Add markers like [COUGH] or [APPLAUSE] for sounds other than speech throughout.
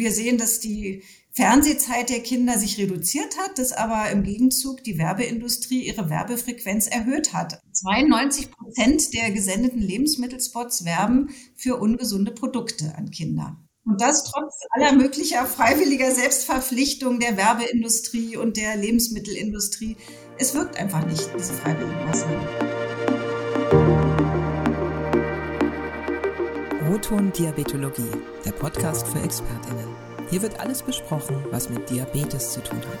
Wir sehen, dass die Fernsehzeit der Kinder sich reduziert hat, dass aber im Gegenzug die Werbeindustrie ihre Werbefrequenz erhöht hat. 92 Prozent der gesendeten Lebensmittelspots werben für ungesunde Produkte an Kinder. Und das trotz aller möglicher freiwilliger Selbstverpflichtung der Werbeindustrie und der Lebensmittelindustrie. Es wirkt einfach nicht, diese freiwilligen Maßnahmen. Roton Diabetologie, der Podcast für Expertinnen. Hier wird alles besprochen, was mit Diabetes zu tun hat.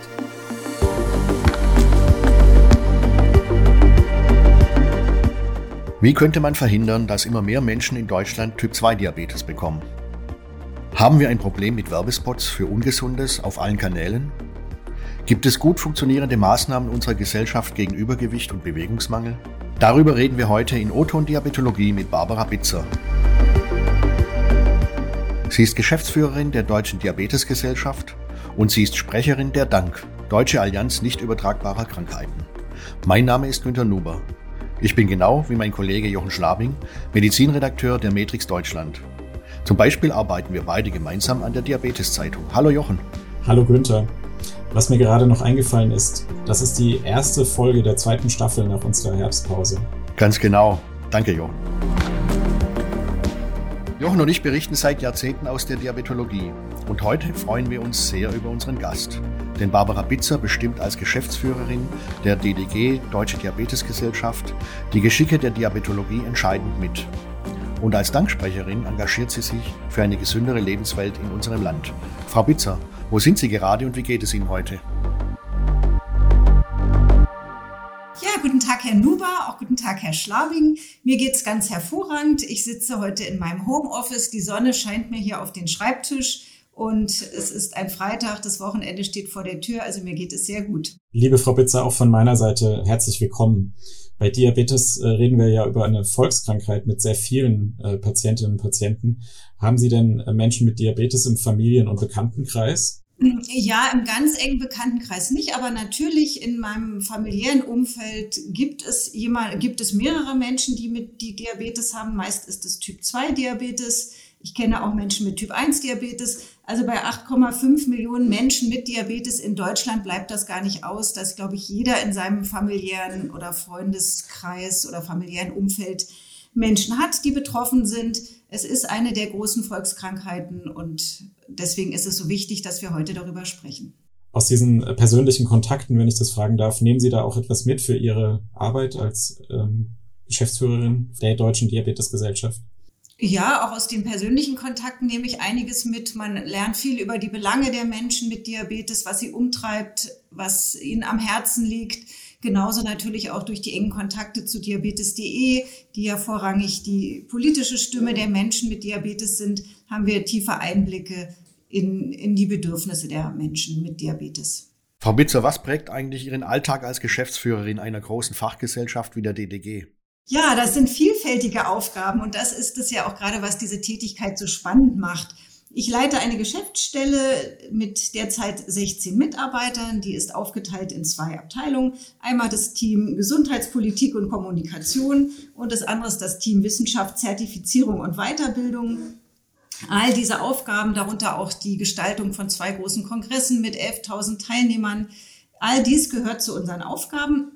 Wie könnte man verhindern, dass immer mehr Menschen in Deutschland Typ-2-Diabetes bekommen? Haben wir ein Problem mit Werbespots für Ungesundes auf allen Kanälen? Gibt es gut funktionierende Maßnahmen unserer Gesellschaft gegen Übergewicht und Bewegungsmangel? Darüber reden wir heute in Oton Diabetologie mit Barbara Bitzer. Sie ist Geschäftsführerin der Deutschen Diabetesgesellschaft und sie ist Sprecherin der DANK, Deutsche Allianz nicht übertragbarer Krankheiten. Mein Name ist Günter Nuber. Ich bin genau wie mein Kollege Jochen Schlabing Medizinredakteur der Matrix Deutschland zum Beispiel arbeiten wir beide gemeinsam an der Diabetes-Zeitung. Hallo Jochen. Hallo Günther. Was mir gerade noch eingefallen ist, das ist die erste Folge der zweiten Staffel nach unserer Herbstpause. Ganz genau. Danke, Jochen. Jochen und ich berichten seit Jahrzehnten aus der Diabetologie. Und heute freuen wir uns sehr über unseren Gast. Denn Barbara Bitzer bestimmt als Geschäftsführerin der DDG, Deutsche Diabetesgesellschaft, die Geschicke der Diabetologie entscheidend mit. Und als Danksprecherin engagiert sie sich für eine gesündere Lebenswelt in unserem Land. Frau Bitzer, wo sind Sie gerade und wie geht es Ihnen heute? Ja, guten Tag, Herr Nuber, auch guten Tag, Herr Schlabing. Mir geht es ganz hervorragend. Ich sitze heute in meinem Homeoffice. Die Sonne scheint mir hier auf den Schreibtisch. Und es ist ein Freitag, das Wochenende steht vor der Tür, also mir geht es sehr gut. Liebe Frau Bitzer, auch von meiner Seite herzlich willkommen. Bei Diabetes äh, reden wir ja über eine Volkskrankheit mit sehr vielen äh, Patientinnen und Patienten. Haben Sie denn äh, Menschen mit Diabetes im Familien- und Bekanntenkreis? Ja, im ganz engen Bekanntenkreis nicht, aber natürlich in meinem familiären Umfeld gibt es jemand, gibt es mehrere Menschen, die mit die Diabetes haben. Meist ist es Typ 2 Diabetes. Ich kenne auch Menschen mit Typ 1 Diabetes. Also bei 8,5 Millionen Menschen mit Diabetes in Deutschland bleibt das gar nicht aus, dass, glaube ich, jeder in seinem familiären oder Freundeskreis oder familiären Umfeld Menschen hat, die betroffen sind. Es ist eine der großen Volkskrankheiten und deswegen ist es so wichtig, dass wir heute darüber sprechen. Aus diesen persönlichen Kontakten, wenn ich das fragen darf, nehmen Sie da auch etwas mit für Ihre Arbeit als ähm, Geschäftsführerin der Deutschen Diabetesgesellschaft? Ja, auch aus den persönlichen Kontakten nehme ich einiges mit. Man lernt viel über die Belange der Menschen mit Diabetes, was sie umtreibt, was ihnen am Herzen liegt. Genauso natürlich auch durch die engen Kontakte zu diabetes.de, die ja vorrangig die politische Stimme der Menschen mit Diabetes sind, haben wir tiefe Einblicke in, in die Bedürfnisse der Menschen mit Diabetes. Frau Bitzer, was prägt eigentlich Ihren Alltag als Geschäftsführerin einer großen Fachgesellschaft wie der DDG? Ja, das sind vielfältige Aufgaben und das ist es ja auch gerade, was diese Tätigkeit so spannend macht. Ich leite eine Geschäftsstelle mit derzeit 16 Mitarbeitern. Die ist aufgeteilt in zwei Abteilungen. Einmal das Team Gesundheitspolitik und Kommunikation und das andere ist das Team Wissenschaft, Zertifizierung und Weiterbildung. All diese Aufgaben, darunter auch die Gestaltung von zwei großen Kongressen mit 11.000 Teilnehmern, All dies gehört zu unseren Aufgaben.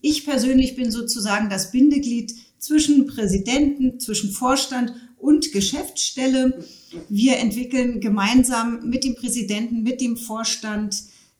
Ich persönlich bin sozusagen das Bindeglied zwischen Präsidenten, zwischen Vorstand und Geschäftsstelle. Wir entwickeln gemeinsam mit dem Präsidenten, mit dem Vorstand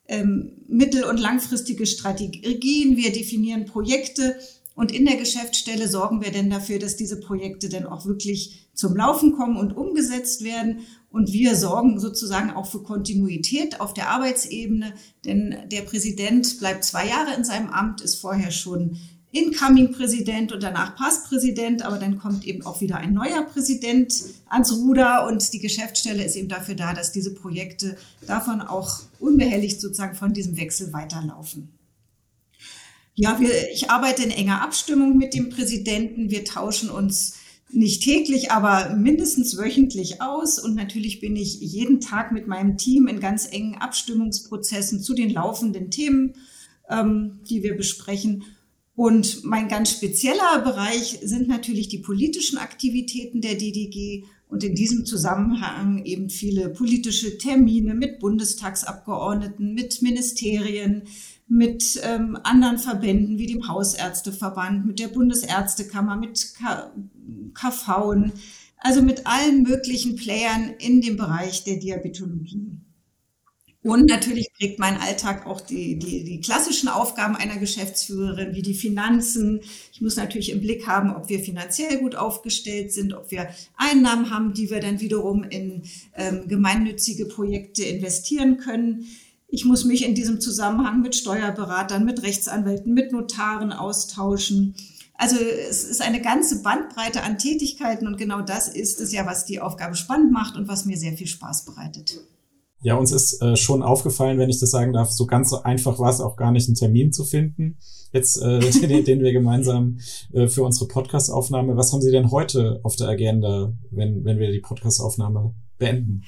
ähm, mittel- und langfristige Strategien. Wir definieren Projekte und in der Geschäftsstelle sorgen wir denn dafür, dass diese Projekte dann auch wirklich zum Laufen kommen und umgesetzt werden. Und wir sorgen sozusagen auch für Kontinuität auf der Arbeitsebene, denn der Präsident bleibt zwei Jahre in seinem Amt, ist vorher schon Incoming-Präsident und danach Passpräsident, aber dann kommt eben auch wieder ein neuer Präsident ans Ruder und die Geschäftsstelle ist eben dafür da, dass diese Projekte davon auch unbehelligt sozusagen von diesem Wechsel weiterlaufen. Ja, wir, ich arbeite in enger Abstimmung mit dem Präsidenten. Wir tauschen uns nicht täglich, aber mindestens wöchentlich aus. Und natürlich bin ich jeden Tag mit meinem Team in ganz engen Abstimmungsprozessen zu den laufenden Themen, ähm, die wir besprechen. Und mein ganz spezieller Bereich sind natürlich die politischen Aktivitäten der DDG und in diesem Zusammenhang eben viele politische Termine mit Bundestagsabgeordneten, mit Ministerien, mit ähm, anderen Verbänden wie dem Hausärzteverband, mit der Bundesärztekammer, mit K KV, also mit allen möglichen Playern in dem Bereich der Diabetologie. Und natürlich prägt mein Alltag auch die, die, die klassischen Aufgaben einer Geschäftsführerin, wie die Finanzen. Ich muss natürlich im Blick haben, ob wir finanziell gut aufgestellt sind, ob wir Einnahmen haben, die wir dann wiederum in ähm, gemeinnützige Projekte investieren können. Ich muss mich in diesem Zusammenhang mit Steuerberatern, mit Rechtsanwälten, mit Notaren austauschen. Also es ist eine ganze Bandbreite an Tätigkeiten und genau das ist es ja, was die Aufgabe spannend macht und was mir sehr viel Spaß bereitet. Ja, uns ist äh, schon aufgefallen, wenn ich das sagen darf, so ganz so einfach war es auch gar nicht, einen Termin zu finden. Jetzt, äh, [LAUGHS] den, den wir gemeinsam äh, für unsere Podcastaufnahme. Was haben Sie denn heute auf der Agenda, wenn, wenn wir die Podcastaufnahme beenden?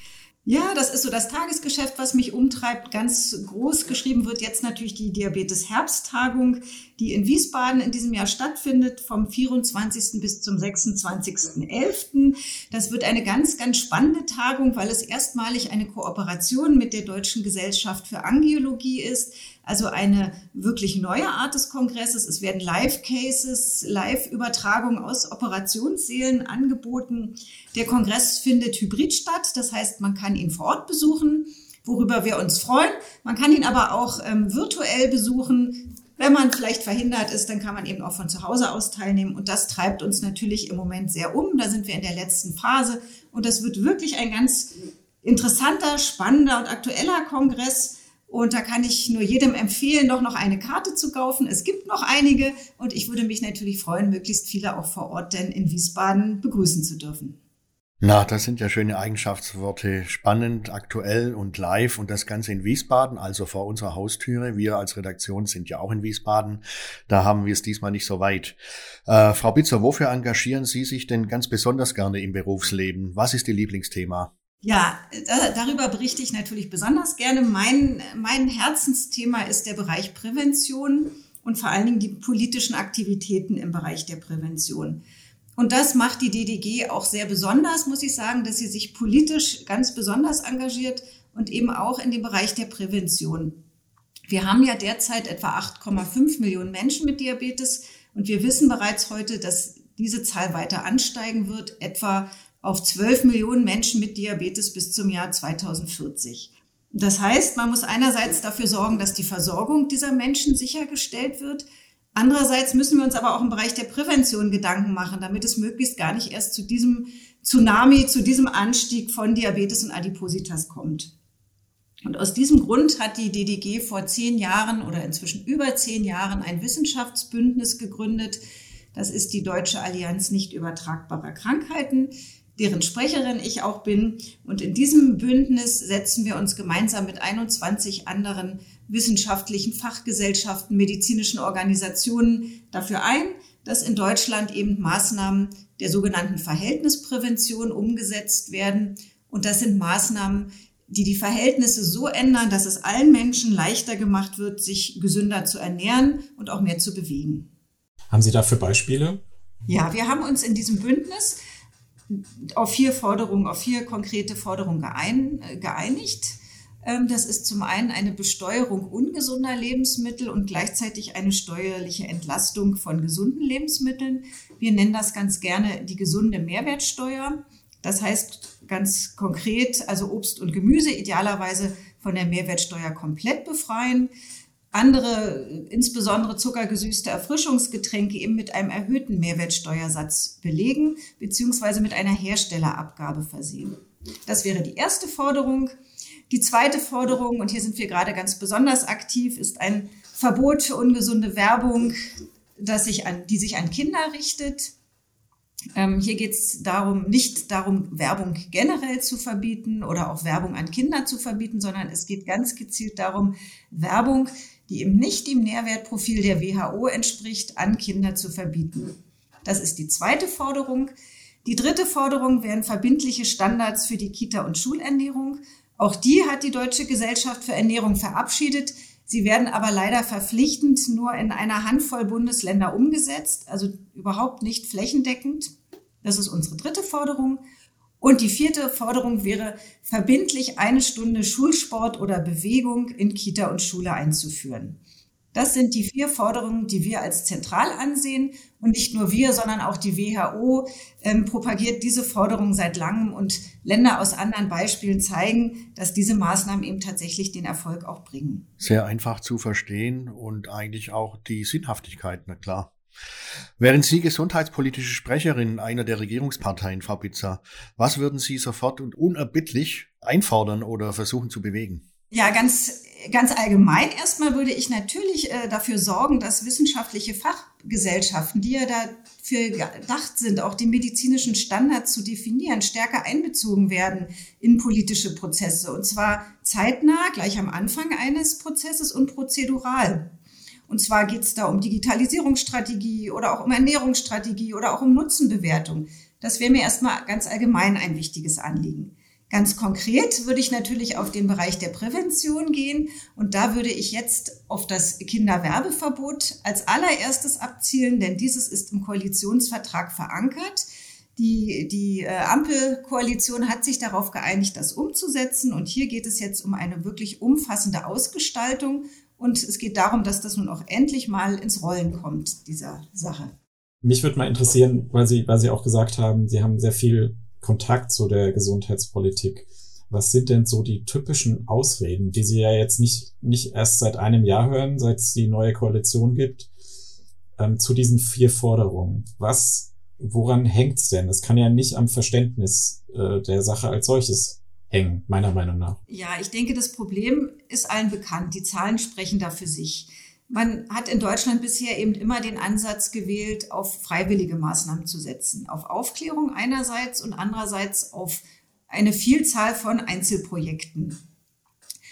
Ja, das ist so das Tagesgeschäft, was mich umtreibt. Ganz groß geschrieben wird jetzt natürlich die Diabetes-Herbsttagung, die in Wiesbaden in diesem Jahr stattfindet, vom 24. bis zum 26.11. Das wird eine ganz, ganz spannende Tagung, weil es erstmalig eine Kooperation mit der Deutschen Gesellschaft für Angiologie ist. Also eine wirklich neue Art des Kongresses. Es werden Live-Cases, Live-Übertragungen aus Operationssälen angeboten. Der Kongress findet hybrid statt. Das heißt, man kann ihn vor Ort besuchen, worüber wir uns freuen. Man kann ihn aber auch ähm, virtuell besuchen. Wenn man vielleicht verhindert ist, dann kann man eben auch von zu Hause aus teilnehmen. Und das treibt uns natürlich im Moment sehr um. Da sind wir in der letzten Phase. Und das wird wirklich ein ganz interessanter, spannender und aktueller Kongress und da kann ich nur jedem empfehlen, doch noch eine Karte zu kaufen. Es gibt noch einige und ich würde mich natürlich freuen, möglichst viele auch vor Ort denn in Wiesbaden begrüßen zu dürfen. Na, das sind ja schöne Eigenschaftsworte. Spannend, aktuell und live und das Ganze in Wiesbaden, also vor unserer Haustüre. Wir als Redaktion sind ja auch in Wiesbaden. Da haben wir es diesmal nicht so weit. Äh, Frau Bitzer, wofür engagieren Sie sich denn ganz besonders gerne im Berufsleben? Was ist Ihr Lieblingsthema? Ja, da, darüber berichte ich natürlich besonders gerne. Mein, mein Herzensthema ist der Bereich Prävention und vor allen Dingen die politischen Aktivitäten im Bereich der Prävention. Und das macht die DDG auch sehr besonders, muss ich sagen, dass sie sich politisch ganz besonders engagiert und eben auch in dem Bereich der Prävention. Wir haben ja derzeit etwa 8,5 Millionen Menschen mit Diabetes und wir wissen bereits heute, dass diese Zahl weiter ansteigen wird, etwa auf 12 Millionen Menschen mit Diabetes bis zum Jahr 2040. Das heißt, man muss einerseits dafür sorgen, dass die Versorgung dieser Menschen sichergestellt wird. Andererseits müssen wir uns aber auch im Bereich der Prävention Gedanken machen, damit es möglichst gar nicht erst zu diesem Tsunami, zu diesem Anstieg von Diabetes und Adipositas kommt. Und aus diesem Grund hat die DDG vor zehn Jahren oder inzwischen über zehn Jahren ein Wissenschaftsbündnis gegründet. Das ist die Deutsche Allianz nicht übertragbarer Krankheiten deren Sprecherin ich auch bin. Und in diesem Bündnis setzen wir uns gemeinsam mit 21 anderen wissenschaftlichen Fachgesellschaften, medizinischen Organisationen dafür ein, dass in Deutschland eben Maßnahmen der sogenannten Verhältnisprävention umgesetzt werden. Und das sind Maßnahmen, die die Verhältnisse so ändern, dass es allen Menschen leichter gemacht wird, sich gesünder zu ernähren und auch mehr zu bewegen. Haben Sie dafür Beispiele? Ja, wir haben uns in diesem Bündnis auf vier Forderungen, auf vier konkrete Forderungen geein, äh, geeinigt. Ähm, das ist zum einen eine Besteuerung ungesunder Lebensmittel und gleichzeitig eine steuerliche Entlastung von gesunden Lebensmitteln. Wir nennen das ganz gerne die gesunde Mehrwertsteuer. Das heißt ganz konkret, also Obst und Gemüse idealerweise von der Mehrwertsteuer komplett befreien andere, insbesondere zuckergesüßte Erfrischungsgetränke eben mit einem erhöhten Mehrwertsteuersatz belegen bzw. mit einer Herstellerabgabe versehen. Das wäre die erste Forderung. Die zweite Forderung, und hier sind wir gerade ganz besonders aktiv, ist ein Verbot für ungesunde Werbung, das sich an, die sich an Kinder richtet. Ähm, hier geht es darum, nicht darum, Werbung generell zu verbieten oder auch Werbung an Kinder zu verbieten, sondern es geht ganz gezielt darum, Werbung, die eben nicht dem Nährwertprofil der WHO entspricht, an Kinder zu verbieten. Das ist die zweite Forderung. Die dritte Forderung wären verbindliche Standards für die Kita- und Schulernährung. Auch die hat die Deutsche Gesellschaft für Ernährung verabschiedet. Sie werden aber leider verpflichtend nur in einer Handvoll Bundesländer umgesetzt, also überhaupt nicht flächendeckend. Das ist unsere dritte Forderung. Und die vierte Forderung wäre, verbindlich eine Stunde Schulsport oder Bewegung in Kita und Schule einzuführen. Das sind die vier Forderungen, die wir als zentral ansehen. Und nicht nur wir, sondern auch die WHO ähm, propagiert diese Forderungen seit langem. Und Länder aus anderen Beispielen zeigen, dass diese Maßnahmen eben tatsächlich den Erfolg auch bringen. Sehr einfach zu verstehen und eigentlich auch die Sinnhaftigkeit, na klar. Wären Sie gesundheitspolitische Sprecherin einer der Regierungsparteien, Frau Pizza, was würden Sie sofort und unerbittlich einfordern oder versuchen zu bewegen? Ja, ganz, ganz allgemein erstmal würde ich natürlich äh, dafür sorgen, dass wissenschaftliche Fachgesellschaften, die ja dafür gedacht sind, auch die medizinischen Standards zu definieren, stärker einbezogen werden in politische Prozesse. Und zwar zeitnah, gleich am Anfang eines Prozesses und prozedural. Und zwar geht es da um Digitalisierungsstrategie oder auch um Ernährungsstrategie oder auch um Nutzenbewertung. Das wäre mir erstmal ganz allgemein ein wichtiges Anliegen. Ganz konkret würde ich natürlich auf den Bereich der Prävention gehen und da würde ich jetzt auf das Kinderwerbeverbot als allererstes abzielen, denn dieses ist im Koalitionsvertrag verankert. Die, die äh, Ampelkoalition hat sich darauf geeinigt, das umzusetzen und hier geht es jetzt um eine wirklich umfassende Ausgestaltung und es geht darum, dass das nun auch endlich mal ins Rollen kommt, dieser Sache. Mich würde mal interessieren, weil Sie, weil Sie auch gesagt haben, Sie haben sehr viel Kontakt zu der Gesundheitspolitik. Was sind denn so die typischen Ausreden, die Sie ja jetzt nicht, nicht erst seit einem Jahr hören, seit es die neue Koalition gibt, ähm, zu diesen vier Forderungen? Was, woran hängt's denn? Es kann ja nicht am Verständnis äh, der Sache als solches hängen, meiner Meinung nach. Ja, ich denke, das Problem ist allen bekannt. Die Zahlen sprechen da für sich. Man hat in Deutschland bisher eben immer den Ansatz gewählt, auf freiwillige Maßnahmen zu setzen. Auf Aufklärung einerseits und andererseits auf eine Vielzahl von Einzelprojekten.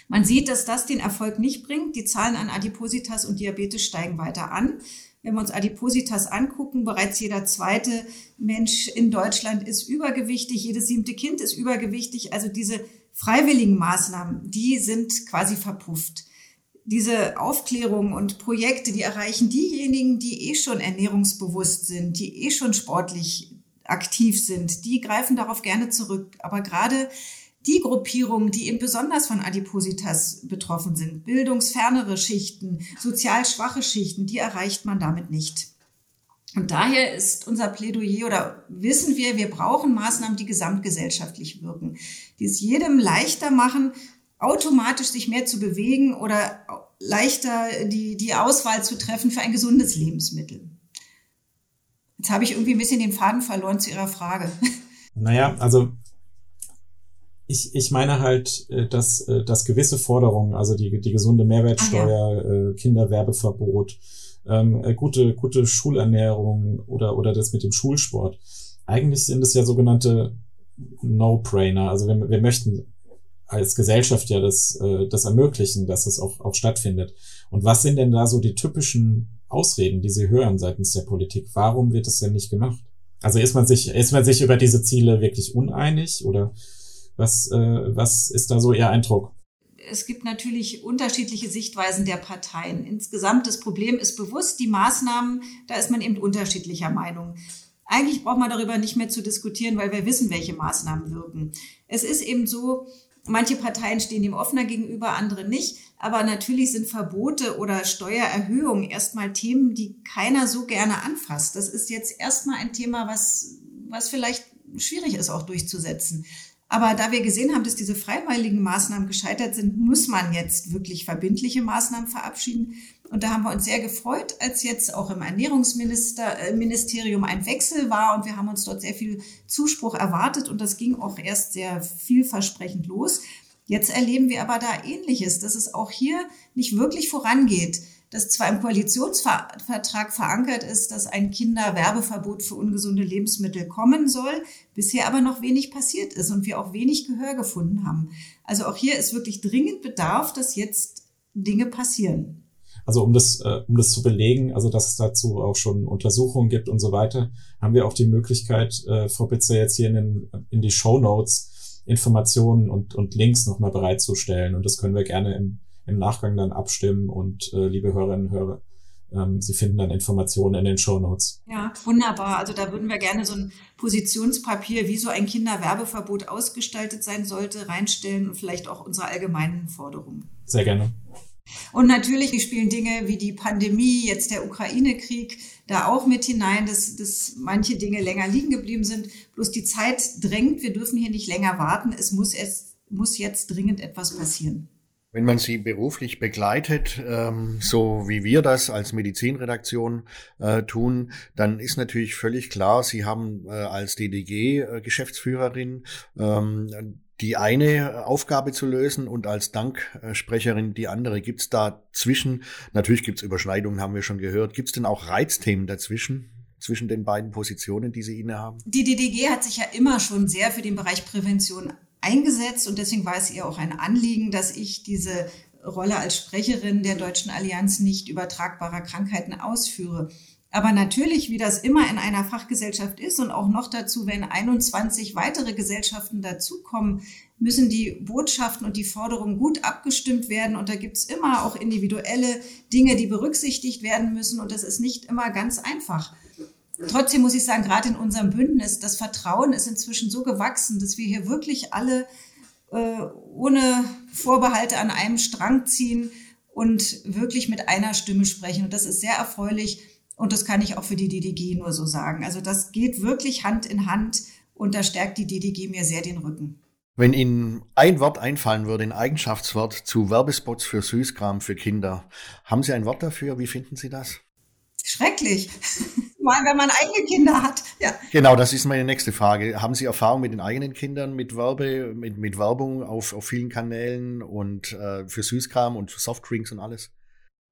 Man sieht, dass das den Erfolg nicht bringt. Die Zahlen an Adipositas und Diabetes steigen weiter an. Wenn wir uns Adipositas angucken, bereits jeder zweite Mensch in Deutschland ist übergewichtig, jedes siebte Kind ist übergewichtig. Also diese freiwilligen Maßnahmen, die sind quasi verpufft. Diese Aufklärung und Projekte, die erreichen diejenigen, die eh schon ernährungsbewusst sind, die eh schon sportlich aktiv sind, die greifen darauf gerne zurück. Aber gerade die Gruppierungen, die eben besonders von Adipositas betroffen sind, bildungsfernere Schichten, sozial schwache Schichten, die erreicht man damit nicht. Und daher ist unser Plädoyer oder wissen wir, wir brauchen Maßnahmen, die gesamtgesellschaftlich wirken, die es jedem leichter machen, automatisch sich mehr zu bewegen oder leichter die, die Auswahl zu treffen für ein gesundes Lebensmittel. Jetzt habe ich irgendwie ein bisschen den Faden verloren zu Ihrer Frage. Naja, also ich, ich meine halt, äh, dass, äh, dass gewisse Forderungen, also die, die gesunde Mehrwertsteuer, ah, ja. Äh, Kinderwerbeverbot, ähm, gute, gute Schulernährung oder, oder das mit dem Schulsport, eigentlich sind es ja sogenannte No-Brainer. Also wir, wir möchten als Gesellschaft ja das, das ermöglichen, dass es auch, auch stattfindet. Und was sind denn da so die typischen Ausreden, die Sie hören seitens der Politik? Warum wird es denn nicht gemacht? Also ist man sich, ist man sich über diese Ziele wirklich uneinig oder was, äh, was ist da so Ihr Eindruck? Es gibt natürlich unterschiedliche Sichtweisen der Parteien. Insgesamt das Problem ist bewusst, die Maßnahmen, da ist man eben unterschiedlicher Meinung. Eigentlich braucht man darüber nicht mehr zu diskutieren, weil wir wissen, welche Maßnahmen wirken. Es ist eben so, manche Parteien stehen dem offener gegenüber, andere nicht. Aber natürlich sind Verbote oder Steuererhöhungen erstmal Themen, die keiner so gerne anfasst. Das ist jetzt erstmal ein Thema, was, was vielleicht schwierig ist auch durchzusetzen. Aber da wir gesehen haben, dass diese freiwilligen Maßnahmen gescheitert sind, muss man jetzt wirklich verbindliche Maßnahmen verabschieden. Und da haben wir uns sehr gefreut, als jetzt auch im Ernährungsministerium äh, ein Wechsel war und wir haben uns dort sehr viel Zuspruch erwartet und das ging auch erst sehr vielversprechend los. Jetzt erleben wir aber da Ähnliches, dass es auch hier nicht wirklich vorangeht dass zwar im Koalitionsvertrag verankert ist, dass ein Kinderwerbeverbot für ungesunde Lebensmittel kommen soll, bisher aber noch wenig passiert ist und wir auch wenig Gehör gefunden haben. Also auch hier ist wirklich dringend Bedarf, dass jetzt Dinge passieren. Also um das, äh, um das zu belegen, also dass es dazu auch schon Untersuchungen gibt und so weiter, haben wir auch die Möglichkeit, äh, Frau Pitzer jetzt hier in, den, in die Show Notes Informationen und, und Links nochmal bereitzustellen. Und das können wir gerne im im Nachgang dann abstimmen und äh, liebe Hörerinnen und Hörer, ähm, Sie finden dann Informationen in den Show Notes. Ja, wunderbar. Also da würden wir gerne so ein Positionspapier, wie so ein Kinderwerbeverbot ausgestaltet sein sollte, reinstellen und vielleicht auch unsere allgemeinen Forderungen. Sehr gerne. Und natürlich spielen Dinge wie die Pandemie, jetzt der Ukraine-Krieg, da auch mit hinein, dass, dass manche Dinge länger liegen geblieben sind. Bloß die Zeit drängt, wir dürfen hier nicht länger warten. Es muss, es muss jetzt dringend etwas passieren. Wenn man sie beruflich begleitet, ähm, so wie wir das als Medizinredaktion äh, tun, dann ist natürlich völlig klar, Sie haben äh, als DDG-Geschäftsführerin äh, ähm, die eine Aufgabe zu lösen und als Danksprecherin die andere. Gibt es dazwischen, natürlich gibt es Überschneidungen, haben wir schon gehört, gibt es denn auch Reizthemen dazwischen? zwischen den beiden Positionen, die Sie innehaben? Die DDG hat sich ja immer schon sehr für den Bereich Prävention eingesetzt und deswegen war es ihr auch ein Anliegen, dass ich diese Rolle als Sprecherin der Deutschen Allianz nicht übertragbarer Krankheiten ausführe. Aber natürlich, wie das immer in einer Fachgesellschaft ist und auch noch dazu, wenn 21 weitere Gesellschaften dazukommen, müssen die Botschaften und die Forderungen gut abgestimmt werden. Und da gibt es immer auch individuelle Dinge, die berücksichtigt werden müssen. Und das ist nicht immer ganz einfach. Trotzdem muss ich sagen, gerade in unserem Bündnis, das Vertrauen ist inzwischen so gewachsen, dass wir hier wirklich alle äh, ohne Vorbehalte an einem Strang ziehen und wirklich mit einer Stimme sprechen. Und das ist sehr erfreulich. Und das kann ich auch für die DDG nur so sagen. Also das geht wirklich Hand in Hand und da stärkt die DDG mir sehr den Rücken. Wenn Ihnen ein Wort einfallen würde, ein Eigenschaftswort zu Werbespots für Süßkram für Kinder, haben Sie ein Wort dafür? Wie finden Sie das? Schrecklich. [LAUGHS] Mal, wenn man eigene Kinder hat. Ja. Genau, das ist meine nächste Frage. Haben Sie Erfahrung mit den eigenen Kindern, mit Werbe, mit, mit Werbung auf, auf vielen Kanälen und äh, für Süßkram und Softdrinks und alles?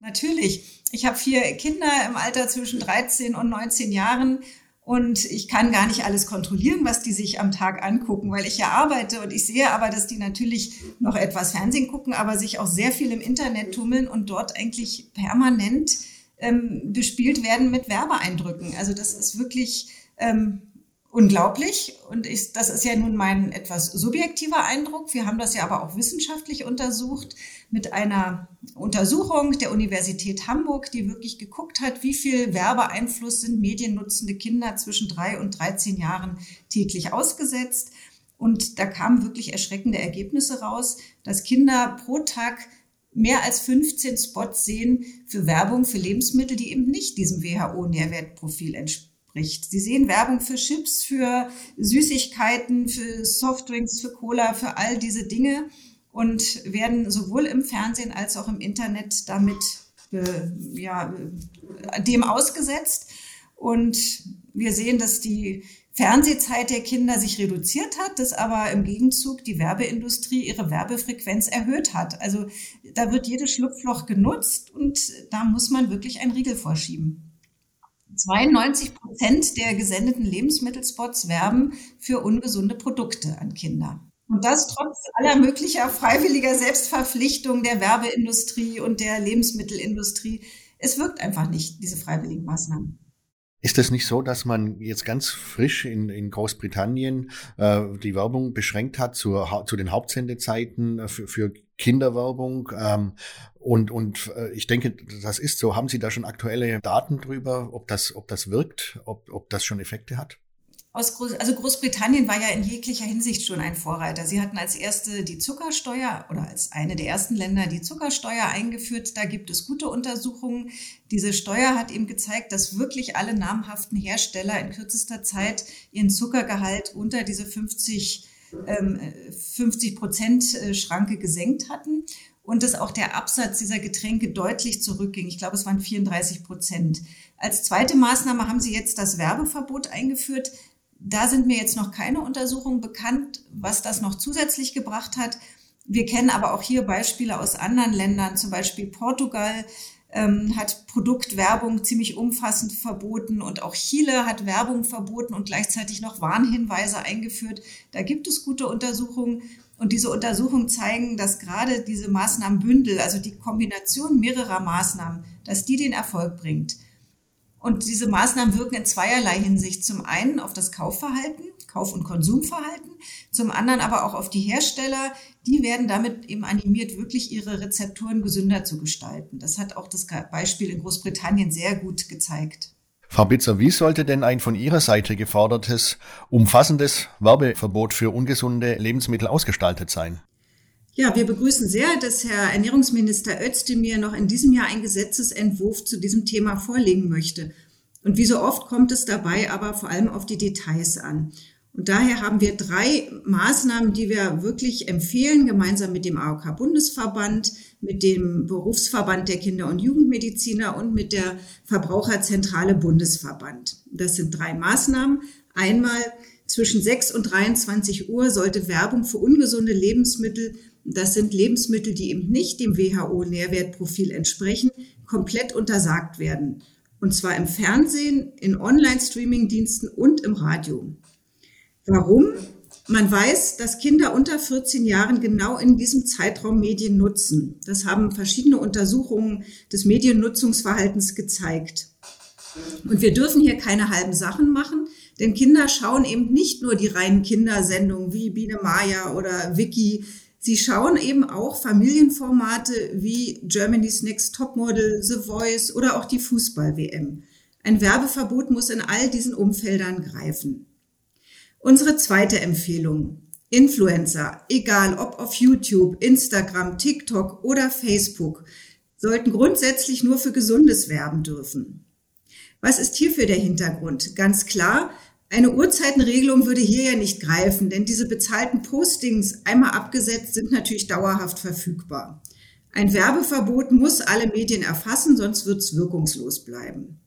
Natürlich. Ich habe vier Kinder im Alter zwischen 13 und 19 Jahren und ich kann gar nicht alles kontrollieren, was die sich am Tag angucken, weil ich ja arbeite und ich sehe aber, dass die natürlich noch etwas Fernsehen gucken, aber sich auch sehr viel im Internet tummeln und dort eigentlich permanent ähm, bespielt werden mit Werbeeindrücken. Also das ist wirklich ähm, unglaublich. Und ich, das ist ja nun mein etwas subjektiver Eindruck. Wir haben das ja aber auch wissenschaftlich untersucht mit einer Untersuchung der Universität Hamburg, die wirklich geguckt hat, wie viel Werbeeinfluss sind mediennutzende Kinder zwischen drei und 13 Jahren täglich ausgesetzt. Und da kamen wirklich erschreckende Ergebnisse raus, dass Kinder pro Tag mehr als 15 Spots sehen für Werbung für Lebensmittel, die eben nicht diesem WHO-Nährwertprofil entsprechen spricht. Sie sehen Werbung für Chips, für Süßigkeiten, für Softdrinks, für Cola, für all diese Dinge und werden sowohl im Fernsehen als auch im Internet damit äh, ja, dem ausgesetzt. Und wir sehen, dass die Fernsehzeit der Kinder sich reduziert hat, dass aber im Gegenzug die Werbeindustrie ihre Werbefrequenz erhöht hat. Also da wird jedes Schlupfloch genutzt und da muss man wirklich einen Riegel vorschieben. 92 Prozent der gesendeten Lebensmittelspots werben für ungesunde Produkte an Kinder. Und das trotz aller möglicher freiwilliger Selbstverpflichtung der Werbeindustrie und der Lebensmittelindustrie. Es wirkt einfach nicht, diese freiwilligen Maßnahmen. Ist es nicht so, dass man jetzt ganz frisch in, in Großbritannien äh, die Werbung beschränkt hat zur, zu den Hauptsendezeiten äh, für, für Kinderwerbung? Ähm, und und äh, ich denke, das ist so. Haben Sie da schon aktuelle Daten drüber, ob das, ob das wirkt, ob, ob das schon Effekte hat? Aus Groß, also Großbritannien war ja in jeglicher Hinsicht schon ein Vorreiter. Sie hatten als erste die Zuckersteuer oder als eine der ersten Länder die Zuckersteuer eingeführt. Da gibt es gute Untersuchungen. Diese Steuer hat eben gezeigt, dass wirklich alle namhaften Hersteller in kürzester Zeit ihren Zuckergehalt unter diese 50 50 ähm, Prozent äh, Schranke gesenkt hatten und dass auch der Absatz dieser Getränke deutlich zurückging. Ich glaube, es waren 34 Prozent. Als zweite Maßnahme haben sie jetzt das Werbeverbot eingeführt. Da sind mir jetzt noch keine Untersuchungen bekannt, was das noch zusätzlich gebracht hat. Wir kennen aber auch hier Beispiele aus anderen Ländern, zum Beispiel Portugal ähm, hat Produktwerbung ziemlich umfassend verboten und auch Chile hat Werbung verboten und gleichzeitig noch Warnhinweise eingeführt. Da gibt es gute Untersuchungen und diese Untersuchungen zeigen, dass gerade diese Maßnahmenbündel, also die Kombination mehrerer Maßnahmen, dass die den Erfolg bringt. Und diese Maßnahmen wirken in zweierlei Hinsicht. Zum einen auf das Kaufverhalten, Kauf- und Konsumverhalten, zum anderen aber auch auf die Hersteller. Die werden damit eben animiert, wirklich ihre Rezepturen gesünder zu gestalten. Das hat auch das Beispiel in Großbritannien sehr gut gezeigt. Frau Bitzer, wie sollte denn ein von Ihrer Seite gefordertes, umfassendes Werbeverbot für ungesunde Lebensmittel ausgestaltet sein? Ja, wir begrüßen sehr, dass Herr Ernährungsminister Özdemir noch in diesem Jahr einen Gesetzesentwurf zu diesem Thema vorlegen möchte. Und wie so oft kommt es dabei aber vor allem auf die Details an. Und daher haben wir drei Maßnahmen, die wir wirklich empfehlen, gemeinsam mit dem AOK-Bundesverband, mit dem Berufsverband der Kinder- und Jugendmediziner und mit der Verbraucherzentrale Bundesverband. Das sind drei Maßnahmen. Einmal zwischen 6 und 23 Uhr sollte Werbung für ungesunde Lebensmittel das sind Lebensmittel, die eben nicht dem WHO-Nährwertprofil entsprechen, komplett untersagt werden. Und zwar im Fernsehen, in Online-Streaming-Diensten und im Radio. Warum? Man weiß, dass Kinder unter 14 Jahren genau in diesem Zeitraum Medien nutzen. Das haben verschiedene Untersuchungen des Mediennutzungsverhaltens gezeigt. Und wir dürfen hier keine halben Sachen machen, denn Kinder schauen eben nicht nur die reinen Kindersendungen wie Biene Maya oder Vicky, Sie schauen eben auch Familienformate wie Germany's Next Topmodel, The Voice oder auch die Fußball-WM. Ein Werbeverbot muss in all diesen Umfeldern greifen. Unsere zweite Empfehlung. Influencer, egal ob auf YouTube, Instagram, TikTok oder Facebook, sollten grundsätzlich nur für Gesundes werben dürfen. Was ist hierfür der Hintergrund? Ganz klar, eine Uhrzeitenregelung würde hier ja nicht greifen, denn diese bezahlten Postings einmal abgesetzt sind natürlich dauerhaft verfügbar. Ein Werbeverbot muss alle Medien erfassen, sonst wird es wirkungslos bleiben.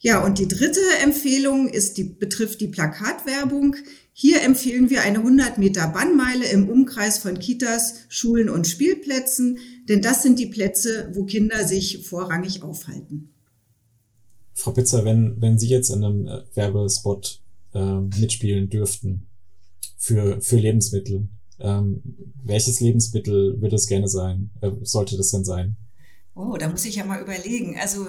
Ja, und die dritte Empfehlung ist die, betrifft die Plakatwerbung. Hier empfehlen wir eine 100 Meter Bannmeile im Umkreis von Kitas, Schulen und Spielplätzen, denn das sind die Plätze, wo Kinder sich vorrangig aufhalten. Frau Pitzer, wenn, wenn Sie jetzt in einem äh, Werbespot äh, mitspielen dürften für, für Lebensmittel. Ähm, welches Lebensmittel würde es gerne sein? Äh, sollte das denn sein? Oh, da muss ich ja mal überlegen. Also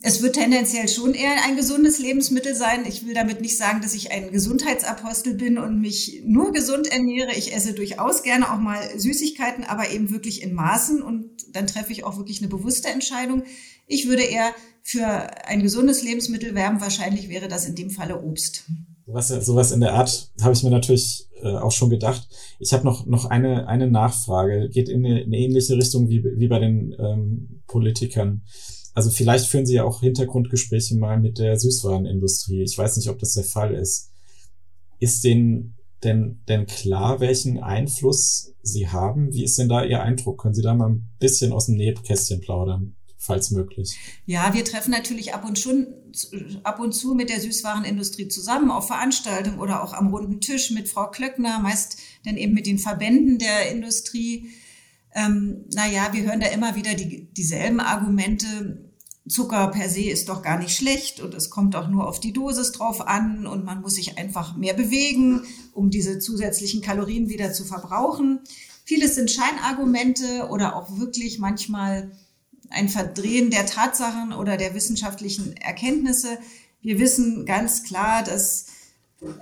es wird tendenziell schon eher ein gesundes Lebensmittel sein. Ich will damit nicht sagen, dass ich ein Gesundheitsapostel bin und mich nur gesund ernähre. Ich esse durchaus gerne auch mal Süßigkeiten, aber eben wirklich in Maßen und dann treffe ich auch wirklich eine bewusste Entscheidung. Ich würde eher für ein gesundes Lebensmittel werben. Wahrscheinlich wäre das in dem Falle Obst. Was, sowas in der Art habe ich mir natürlich äh, auch schon gedacht. Ich habe noch, noch eine, eine Nachfrage. Geht in eine, eine ähnliche Richtung wie, wie bei den ähm, Politikern. Also vielleicht führen Sie ja auch Hintergrundgespräche mal mit der Süßwarenindustrie. Ich weiß nicht, ob das der Fall ist. Ist denen denn, denn klar, welchen Einfluss Sie haben? Wie ist denn da Ihr Eindruck? Können Sie da mal ein bisschen aus dem Nebkästchen plaudern? falls möglich. Ja, wir treffen natürlich ab und, schon, ab und zu mit der Süßwarenindustrie zusammen auf Veranstaltungen oder auch am runden Tisch mit Frau Klöckner, meist dann eben mit den Verbänden der Industrie. Ähm, naja, wir hören da immer wieder die, dieselben Argumente. Zucker per se ist doch gar nicht schlecht und es kommt auch nur auf die Dosis drauf an und man muss sich einfach mehr bewegen, um diese zusätzlichen Kalorien wieder zu verbrauchen. Vieles sind Scheinargumente oder auch wirklich manchmal ein Verdrehen der Tatsachen oder der wissenschaftlichen Erkenntnisse. Wir wissen ganz klar, dass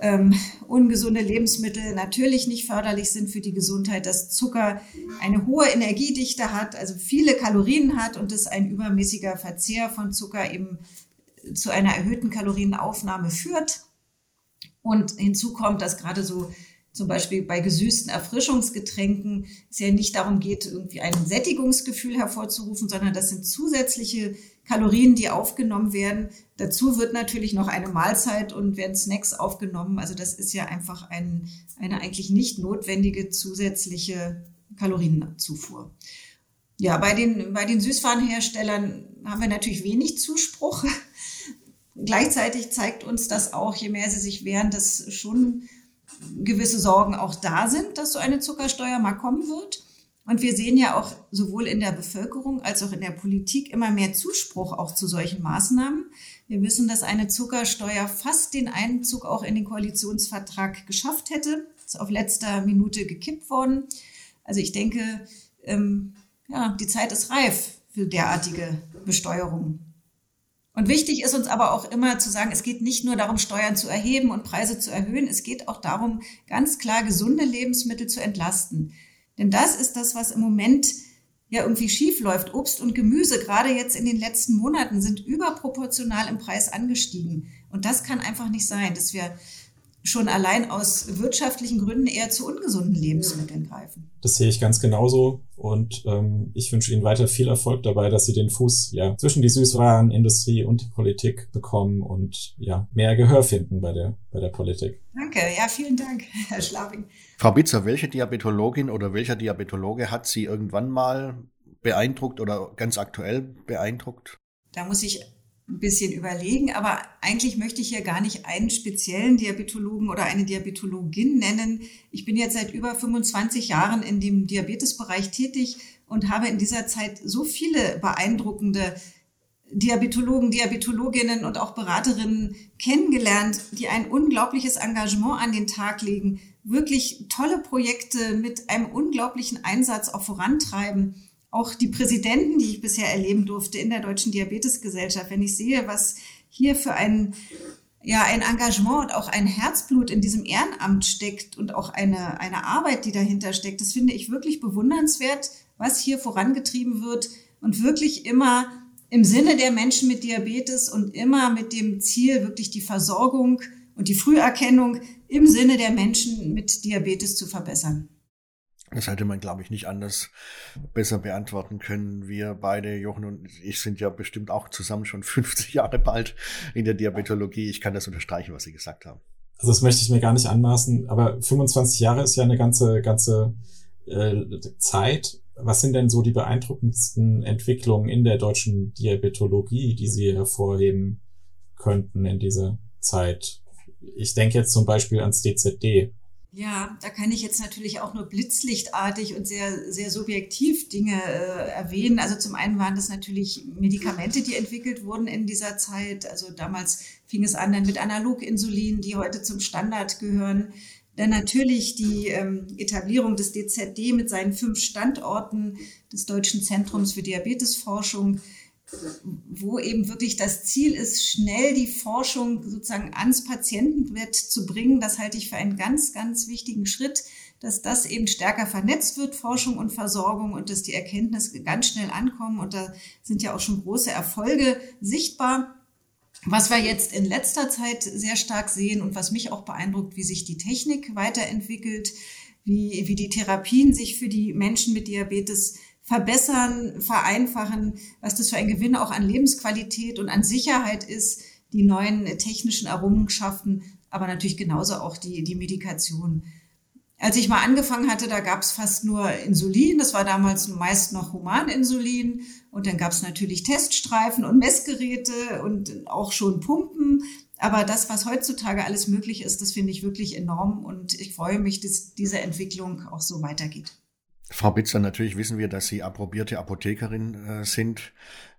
ähm, ungesunde Lebensmittel natürlich nicht förderlich sind für die Gesundheit, dass Zucker eine hohe Energiedichte hat, also viele Kalorien hat und dass ein übermäßiger Verzehr von Zucker eben zu einer erhöhten Kalorienaufnahme führt. Und hinzu kommt, dass gerade so zum Beispiel bei gesüßten Erfrischungsgetränken es ja nicht darum geht, irgendwie ein Sättigungsgefühl hervorzurufen, sondern das sind zusätzliche Kalorien, die aufgenommen werden. Dazu wird natürlich noch eine Mahlzeit und werden Snacks aufgenommen. Also das ist ja einfach ein, eine eigentlich nicht notwendige zusätzliche Kalorienzufuhr. Ja, bei den, bei den Süßwarenherstellern haben wir natürlich wenig Zuspruch. [LAUGHS] Gleichzeitig zeigt uns das auch, je mehr sie sich wehren, dass schon gewisse Sorgen auch da sind, dass so eine Zuckersteuer mal kommen wird. Und wir sehen ja auch sowohl in der Bevölkerung als auch in der Politik immer mehr Zuspruch auch zu solchen Maßnahmen. Wir wissen, dass eine Zuckersteuer fast den Einzug auch in den Koalitionsvertrag geschafft hätte. Ist auf letzter Minute gekippt worden. Also ich denke, ähm, ja, die Zeit ist reif für derartige Besteuerung. Und wichtig ist uns aber auch immer zu sagen, es geht nicht nur darum, Steuern zu erheben und Preise zu erhöhen, es geht auch darum, ganz klar gesunde Lebensmittel zu entlasten. Denn das ist das, was im Moment ja irgendwie schief läuft. Obst und Gemüse, gerade jetzt in den letzten Monaten, sind überproportional im Preis angestiegen. Und das kann einfach nicht sein, dass wir schon allein aus wirtschaftlichen Gründen eher zu ungesunden Lebensmitteln greifen. Das sehe ich ganz genauso und ähm, ich wünsche Ihnen weiter viel Erfolg dabei, dass Sie den Fuß ja zwischen die Süßwarenindustrie und die Politik bekommen und ja mehr Gehör finden bei der bei der Politik. Danke, ja vielen Dank, [LAUGHS] Herr Schlabing. Frau Bitzer, welche Diabetologin oder welcher Diabetologe hat Sie irgendwann mal beeindruckt oder ganz aktuell beeindruckt? Da muss ich ein bisschen überlegen, aber eigentlich möchte ich hier gar nicht einen speziellen Diabetologen oder eine Diabetologin nennen. Ich bin jetzt seit über 25 Jahren in dem Diabetesbereich tätig und habe in dieser Zeit so viele beeindruckende Diabetologen, Diabetologinnen und auch Beraterinnen kennengelernt, die ein unglaubliches Engagement an den Tag legen, wirklich tolle Projekte mit einem unglaublichen Einsatz auch vorantreiben auch die Präsidenten, die ich bisher erleben durfte in der Deutschen Diabetesgesellschaft, wenn ich sehe, was hier für ein, ja, ein Engagement und auch ein Herzblut in diesem Ehrenamt steckt und auch eine, eine Arbeit, die dahinter steckt, das finde ich wirklich bewundernswert, was hier vorangetrieben wird und wirklich immer im Sinne der Menschen mit Diabetes und immer mit dem Ziel, wirklich die Versorgung und die Früherkennung im Sinne der Menschen mit Diabetes zu verbessern. Das hätte man, glaube ich, nicht anders besser beantworten können. Wir beide, Jochen und ich, sind ja bestimmt auch zusammen schon [LAUGHS] 50 Jahre bald in der Diabetologie. Ich kann das unterstreichen, was Sie gesagt haben. Also das möchte ich mir gar nicht anmaßen, aber 25 Jahre ist ja eine ganze, ganze äh, Zeit. Was sind denn so die beeindruckendsten Entwicklungen in der deutschen Diabetologie, die Sie hervorheben könnten in dieser Zeit? Ich denke jetzt zum Beispiel ans DZD. Ja, da kann ich jetzt natürlich auch nur blitzlichtartig und sehr, sehr subjektiv Dinge äh, erwähnen. Also zum einen waren das natürlich Medikamente, die entwickelt wurden in dieser Zeit. Also damals fing es an dann mit Analoginsulin, die heute zum Standard gehören. Dann natürlich die ähm, Etablierung des DZD mit seinen fünf Standorten des Deutschen Zentrums für Diabetesforschung wo eben wirklich das Ziel ist, schnell die Forschung sozusagen ans Patientenbett zu bringen. Das halte ich für einen ganz, ganz wichtigen Schritt, dass das eben stärker vernetzt wird, Forschung und Versorgung, und dass die Erkenntnisse ganz schnell ankommen. Und da sind ja auch schon große Erfolge sichtbar. Was wir jetzt in letzter Zeit sehr stark sehen und was mich auch beeindruckt, wie sich die Technik weiterentwickelt, wie, wie die Therapien sich für die Menschen mit Diabetes verbessern, vereinfachen, was das für ein Gewinn auch an Lebensqualität und an Sicherheit ist, die neuen technischen Errungenschaften, aber natürlich genauso auch die, die Medikation. Als ich mal angefangen hatte, da gab es fast nur Insulin. Das war damals meist noch Humaninsulin. Und dann gab es natürlich Teststreifen und Messgeräte und auch schon Pumpen. Aber das, was heutzutage alles möglich ist, das finde ich wirklich enorm. Und ich freue mich, dass diese Entwicklung auch so weitergeht. Frau Bitzer, natürlich wissen wir, dass Sie approbierte Apothekerin äh, sind.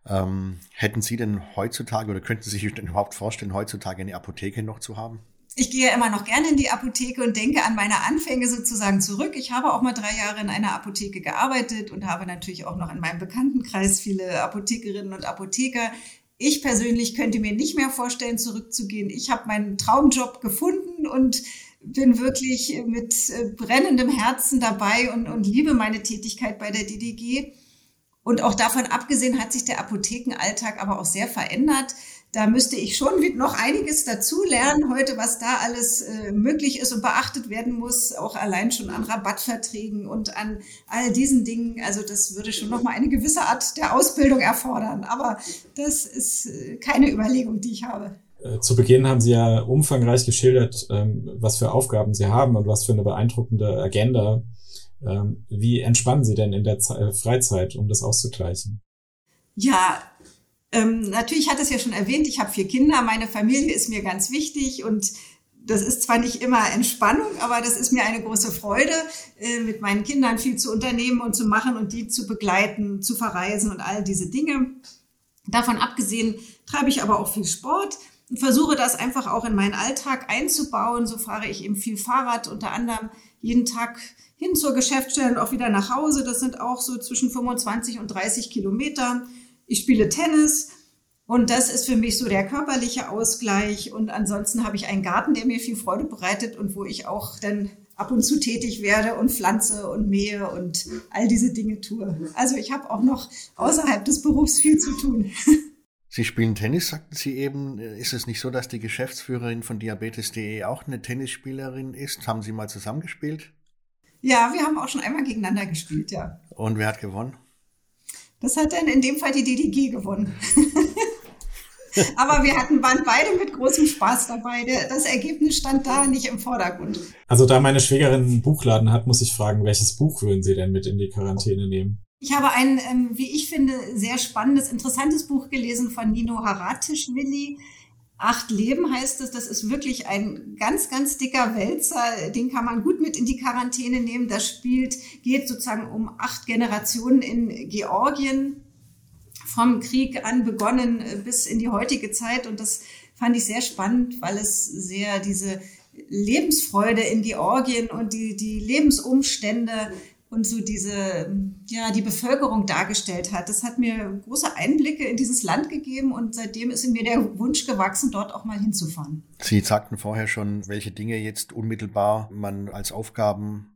Ähm, hätten Sie denn heutzutage oder könnten Sie sich denn überhaupt vorstellen, heutzutage eine Apotheke noch zu haben? Ich gehe immer noch gerne in die Apotheke und denke an meine Anfänge sozusagen zurück. Ich habe auch mal drei Jahre in einer Apotheke gearbeitet und habe natürlich auch noch in meinem Bekanntenkreis viele Apothekerinnen und Apotheker. Ich persönlich könnte mir nicht mehr vorstellen, zurückzugehen. Ich habe meinen Traumjob gefunden und bin wirklich mit äh, brennendem Herzen dabei und, und liebe meine Tätigkeit bei der DDG. Und auch davon abgesehen hat sich der Apothekenalltag aber auch sehr verändert. Da müsste ich schon noch einiges dazu lernen heute, was da alles äh, möglich ist und beachtet werden muss, auch allein schon an Rabattverträgen und an all diesen Dingen. Also das würde schon noch mal eine gewisse Art der Ausbildung erfordern. Aber das ist äh, keine Überlegung, die ich habe. Äh, zu Beginn haben Sie ja umfangreich geschildert, ähm, was für Aufgaben Sie haben und was für eine beeindruckende Agenda. Ähm, wie entspannen Sie denn in der äh, Freizeit, um das auszugleichen? Ja, ähm, natürlich hat es ja schon erwähnt, ich habe vier Kinder, meine Familie ist mir ganz wichtig und das ist zwar nicht immer Entspannung, aber das ist mir eine große Freude, äh, mit meinen Kindern viel zu unternehmen und zu machen und die zu begleiten, zu verreisen und all diese Dinge. Davon abgesehen treibe ich aber auch viel Sport versuche das einfach auch in meinen Alltag einzubauen. So fahre ich eben viel Fahrrad, unter anderem jeden Tag hin zur Geschäftsstelle und auch wieder nach Hause. Das sind auch so zwischen 25 und 30 Kilometer. Ich spiele Tennis Und das ist für mich so der körperliche Ausgleich. Und ansonsten habe ich einen Garten, der mir viel Freude bereitet und wo ich auch dann ab und zu tätig werde und pflanze und mähe und all diese Dinge tue. Also ich habe auch noch außerhalb des Berufs viel zu tun. [LAUGHS] Sie spielen Tennis, sagten Sie eben. Ist es nicht so, dass die Geschäftsführerin von Diabetes.de auch eine Tennisspielerin ist? Haben Sie mal zusammengespielt? Ja, wir haben auch schon einmal gegeneinander gespielt, ja. Und wer hat gewonnen? Das hat dann in dem Fall die DDG gewonnen. [LAUGHS] Aber wir hatten, waren beide mit großem Spaß dabei. Das Ergebnis stand da nicht im Vordergrund. Also da meine Schwägerin einen Buchladen hat, muss ich fragen, welches Buch würden Sie denn mit in die Quarantäne nehmen? Ich habe ein, ähm, wie ich finde, sehr spannendes, interessantes Buch gelesen von Nino Haratischvili. Acht Leben heißt es. Das ist wirklich ein ganz, ganz dicker Wälzer. Den kann man gut mit in die Quarantäne nehmen. Das spielt, geht sozusagen um acht Generationen in Georgien vom Krieg an begonnen äh, bis in die heutige Zeit. Und das fand ich sehr spannend, weil es sehr diese Lebensfreude in Georgien und die, die Lebensumstände und so diese, ja, die Bevölkerung dargestellt hat. Das hat mir große Einblicke in dieses Land gegeben und seitdem ist in mir der Wunsch gewachsen, dort auch mal hinzufahren. Sie sagten vorher schon, welche Dinge jetzt unmittelbar man als Aufgaben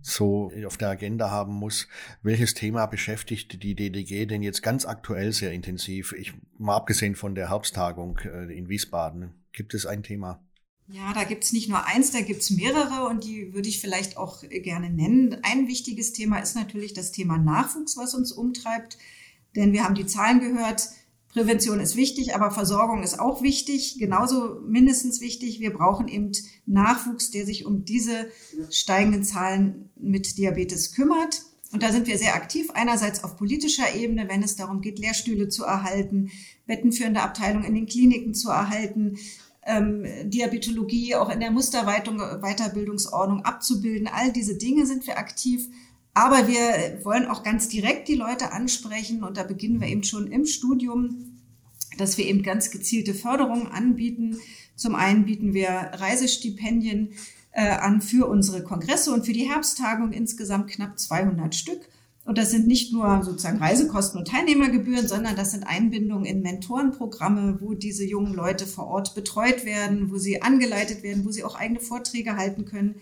so auf der Agenda haben muss. Welches Thema beschäftigt die DDG denn jetzt ganz aktuell sehr intensiv? Ich mal abgesehen von der Herbsttagung äh, in Wiesbaden. Gibt es ein Thema? Ja, da gibt's nicht nur eins, da gibt's mehrere und die würde ich vielleicht auch gerne nennen. Ein wichtiges Thema ist natürlich das Thema Nachwuchs, was uns umtreibt. Denn wir haben die Zahlen gehört, Prävention ist wichtig, aber Versorgung ist auch wichtig, genauso mindestens wichtig. Wir brauchen eben Nachwuchs, der sich um diese steigenden Zahlen mit Diabetes kümmert. Und da sind wir sehr aktiv, einerseits auf politischer Ebene, wenn es darum geht, Lehrstühle zu erhalten, bettenführende Abteilungen in den Kliniken zu erhalten, ähm, Diabetologie auch in der Musterweiterbildungsordnung abzubilden. All diese Dinge sind wir aktiv. Aber wir wollen auch ganz direkt die Leute ansprechen und da beginnen wir eben schon im Studium, dass wir eben ganz gezielte Förderungen anbieten. Zum einen bieten wir Reisestipendien äh, an für unsere Kongresse und für die Herbsttagung insgesamt knapp 200 Stück. Und das sind nicht nur sozusagen Reisekosten und Teilnehmergebühren, sondern das sind Einbindungen in Mentorenprogramme, wo diese jungen Leute vor Ort betreut werden, wo sie angeleitet werden, wo sie auch eigene Vorträge halten können.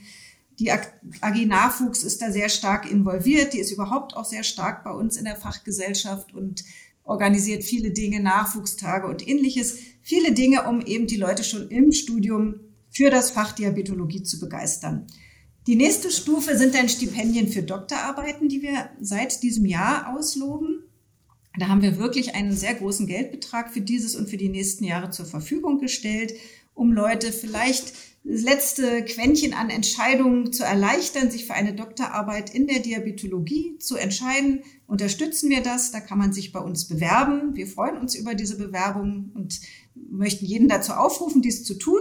Die AG Nachwuchs ist da sehr stark involviert. Die ist überhaupt auch sehr stark bei uns in der Fachgesellschaft und organisiert viele Dinge, Nachwuchstage und ähnliches. Viele Dinge, um eben die Leute schon im Studium für das Fach Diabetologie zu begeistern. Die nächste Stufe sind dann Stipendien für Doktorarbeiten, die wir seit diesem Jahr ausloben. Da haben wir wirklich einen sehr großen Geldbetrag für dieses und für die nächsten Jahre zur Verfügung gestellt, um Leute vielleicht das letzte Quäntchen an Entscheidungen zu erleichtern, sich für eine Doktorarbeit in der Diabetologie zu entscheiden. Unterstützen wir das? Da kann man sich bei uns bewerben. Wir freuen uns über diese Bewerbung und möchten jeden dazu aufrufen, dies zu tun.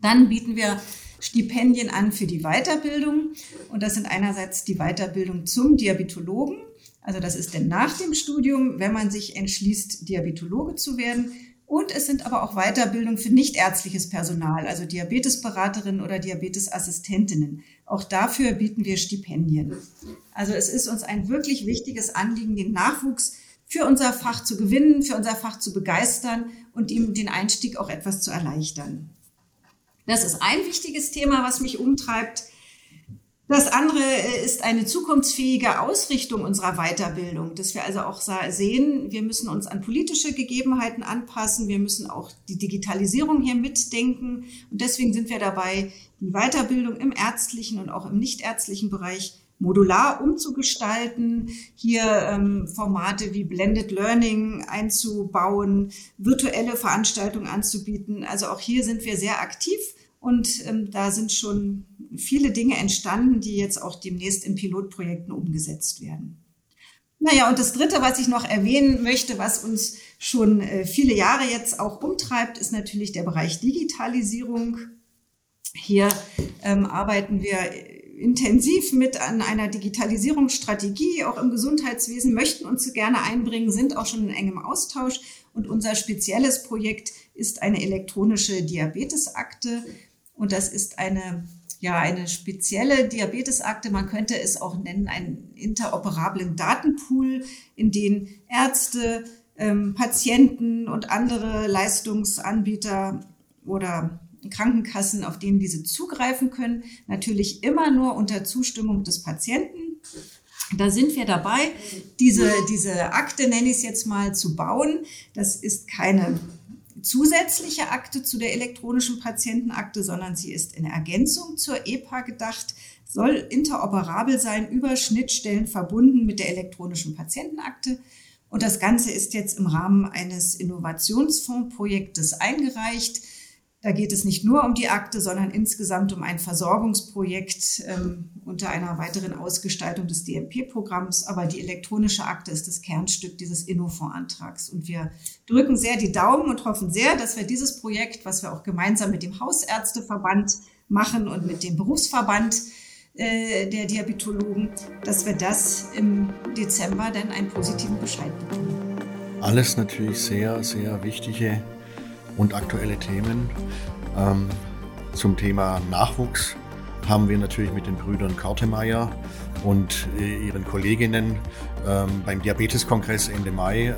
Dann bieten wir Stipendien an für die Weiterbildung. Und das sind einerseits die Weiterbildung zum Diabetologen. Also das ist denn nach dem Studium, wenn man sich entschließt, Diabetologe zu werden. Und es sind aber auch Weiterbildung für nichtärztliches Personal, also Diabetesberaterinnen oder Diabetesassistentinnen. Auch dafür bieten wir Stipendien. Also es ist uns ein wirklich wichtiges Anliegen, den Nachwuchs für unser Fach zu gewinnen, für unser Fach zu begeistern und ihm den Einstieg auch etwas zu erleichtern. Das ist ein wichtiges Thema, was mich umtreibt. Das andere äh, ist eine zukunftsfähige Ausrichtung unserer Weiterbildung, dass wir also auch sehen, wir müssen uns an politische Gegebenheiten anpassen, wir müssen auch die Digitalisierung hier mitdenken und deswegen sind wir dabei, die Weiterbildung im ärztlichen und auch im nichtärztlichen Bereich modular umzugestalten, hier ähm, Formate wie Blended Learning einzubauen, virtuelle Veranstaltungen anzubieten. Also auch hier sind wir sehr aktiv und ähm, da sind schon viele Dinge entstanden, die jetzt auch demnächst in Pilotprojekten umgesetzt werden. Naja, und das Dritte, was ich noch erwähnen möchte, was uns schon äh, viele Jahre jetzt auch umtreibt, ist natürlich der Bereich Digitalisierung. Hier ähm, arbeiten wir intensiv mit an einer Digitalisierungsstrategie, auch im Gesundheitswesen, möchten uns gerne einbringen, sind auch schon in engem Austausch. Und unser spezielles Projekt ist eine elektronische Diabetesakte. Und das ist eine, ja, eine spezielle Diabetesakte. Man könnte es auch nennen, einen interoperablen Datenpool, in den Ärzte, ähm, Patienten und andere Leistungsanbieter oder Krankenkassen, auf denen diese zugreifen können. Natürlich immer nur unter Zustimmung des Patienten. Da sind wir dabei, diese, diese Akte, nenne ich es jetzt mal, zu bauen. Das ist keine zusätzliche Akte zu der elektronischen Patientenakte, sondern sie ist in Ergänzung zur EPA gedacht, soll interoperabel sein, über Schnittstellen verbunden mit der elektronischen Patientenakte. Und das Ganze ist jetzt im Rahmen eines Innovationsfondsprojektes eingereicht. Da geht es nicht nur um die Akte, sondern insgesamt um ein Versorgungsprojekt ähm, unter einer weiteren Ausgestaltung des DMP-Programms. Aber die elektronische Akte ist das Kernstück dieses Innofonds-Antrags. Und wir drücken sehr die Daumen und hoffen sehr, dass wir dieses Projekt, was wir auch gemeinsam mit dem Hausärzteverband machen und mit dem Berufsverband äh, der Diabetologen, dass wir das im Dezember dann einen positiven Bescheid bekommen. Alles natürlich sehr, sehr wichtige und aktuelle Themen. Ähm, zum Thema Nachwuchs haben wir natürlich mit den Brüdern Kartemeyer und äh, ihren Kolleginnen ähm, beim Diabeteskongress Ende Mai ähm,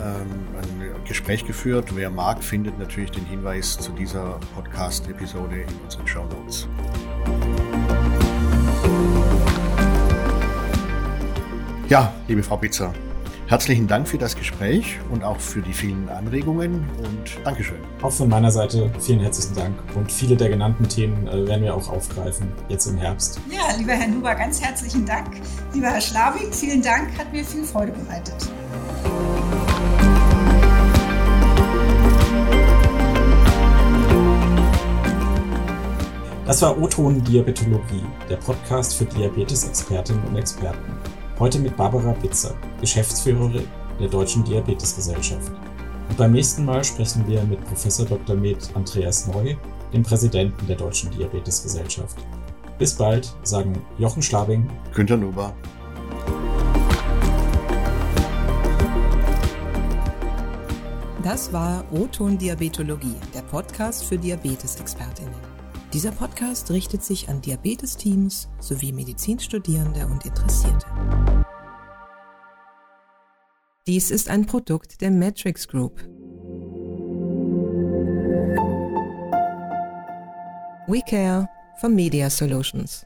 ein Gespräch geführt. Wer mag, findet natürlich den Hinweis zu dieser Podcast-Episode in unseren Show Notes. Ja, liebe Frau Bitzer, Herzlichen Dank für das Gespräch und auch für die vielen Anregungen und Dankeschön. Auch von meiner Seite vielen herzlichen Dank und viele der genannten Themen äh, werden wir auch aufgreifen jetzt im Herbst. Ja, lieber Herr Nuber, ganz herzlichen Dank. Lieber Herr Schlawig, vielen Dank, hat mir viel Freude bereitet. Das war O-Ton Diabetologie, der Podcast für Diabetes-Expertinnen und Experten. Heute mit Barbara Bitzer, Geschäftsführerin der Deutschen Diabetesgesellschaft. Und beim nächsten Mal sprechen wir mit Prof. Dr. Med Andreas Neu, dem Präsidenten der Deutschen Diabetesgesellschaft. Bis bald, sagen Jochen Schlabing, Günter Nuber. Das war O-Ton Diabetologie, der Podcast für Diabetesexpertinnen. Dieser Podcast richtet sich an Diabetesteams sowie Medizinstudierende und Interessierte. Dies ist ein Produkt der Matrix Group. We Care for Media Solutions.